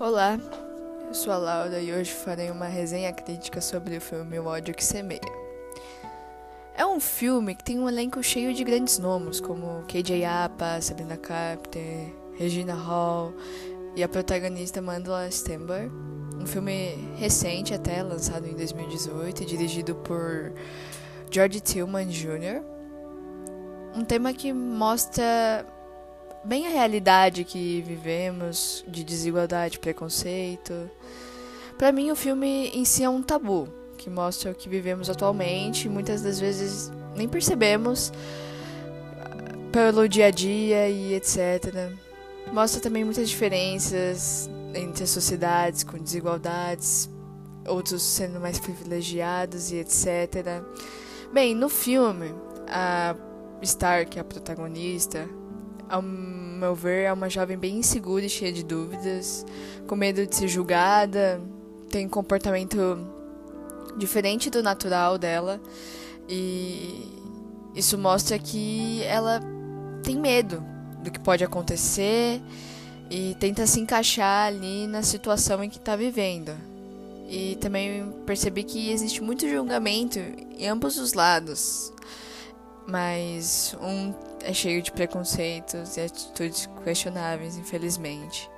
Olá, eu sou a Laura e hoje farei uma resenha crítica sobre o filme O Ódio que Semeia. É um filme que tem um elenco cheio de grandes nomes, como KJ Apa, Sabrina Carpenter, Regina Hall e a protagonista Mandela Stenberg. Um filme recente até, lançado em 2018, dirigido por George Tillman Jr. Um tema que mostra bem a realidade que vivemos de desigualdade, preconceito. Para mim, o filme em si é um tabu que mostra o que vivemos atualmente. Muitas das vezes nem percebemos pelo dia a dia e etc. Mostra também muitas diferenças entre as sociedades com desigualdades, outros sendo mais privilegiados e etc. Bem, no filme, a Star, que é a protagonista, ao meu ver, é uma jovem bem insegura e cheia de dúvidas, com medo de ser julgada, tem um comportamento diferente do natural dela e isso mostra que ela tem medo do que pode acontecer e tenta se encaixar ali na situação em que está vivendo. E também percebi que existe muito julgamento em ambos os lados mas um é cheio de preconceitos e atitudes questionáveis, infelizmente.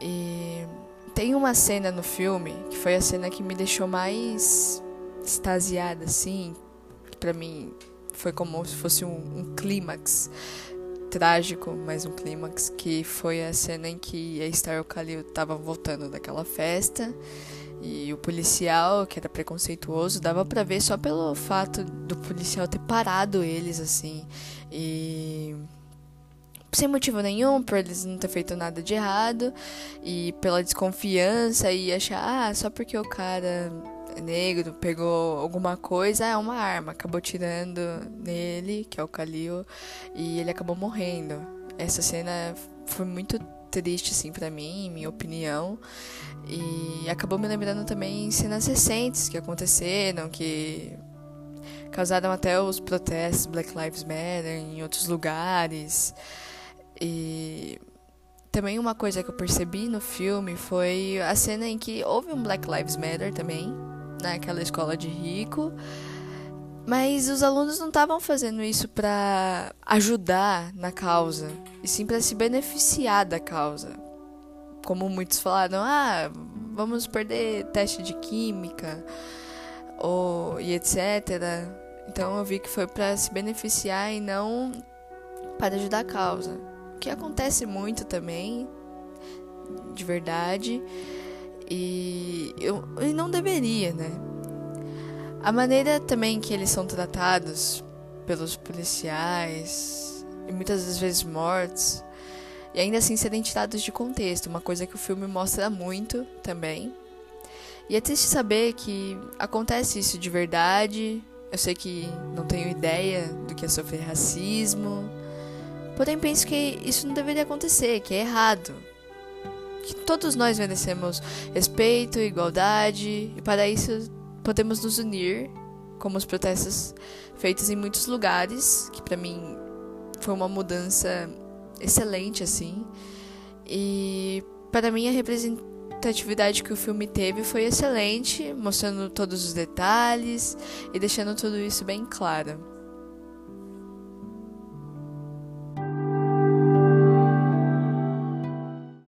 E tem uma cena no filme que foi a cena que me deixou mais extasiada, assim, que pra mim foi como se fosse um, um clímax trágico, mas um clímax, que foi a cena em que a Star Khalil tava voltando daquela festa e o policial, que era preconceituoso, dava para ver só pelo fato do policial ter parado eles assim. E sem motivo nenhum, por eles não ter feito nada de errado e pela desconfiança e achar, ah, só porque o cara é negro pegou alguma coisa, é uma arma, acabou tirando nele, que é o Kalil, e ele acabou morrendo. Essa cena foi muito triste, assim, para mim, minha opinião. E acabou me lembrando também cenas recentes que aconteceram, que causaram até os protestos Black Lives Matter em outros lugares. E também uma coisa que eu percebi no filme foi a cena em que houve um Black Lives Matter também, naquela escola de rico. Mas os alunos não estavam fazendo isso para ajudar na causa, e sim para se beneficiar da causa. Como muitos falaram, ah, vamos perder teste de química ou e etc. Então eu vi que foi para se beneficiar e não para ajudar a causa. O que acontece muito também, de verdade, e, eu, e não deveria, né? A maneira também que eles são tratados pelos policiais e muitas das vezes mortos e ainda assim serem tirados de contexto, uma coisa que o filme mostra muito também. E é triste saber que acontece isso de verdade. Eu sei que não tenho ideia do que é sofrer racismo, porém penso que isso não deveria acontecer, que é errado. Que todos nós merecemos respeito, igualdade, e para isso podemos nos unir, como os protestos feitos em muitos lugares, que para mim foi uma mudança excelente assim. E para mim a representatividade que o filme teve foi excelente, mostrando todos os detalhes e deixando tudo isso bem claro.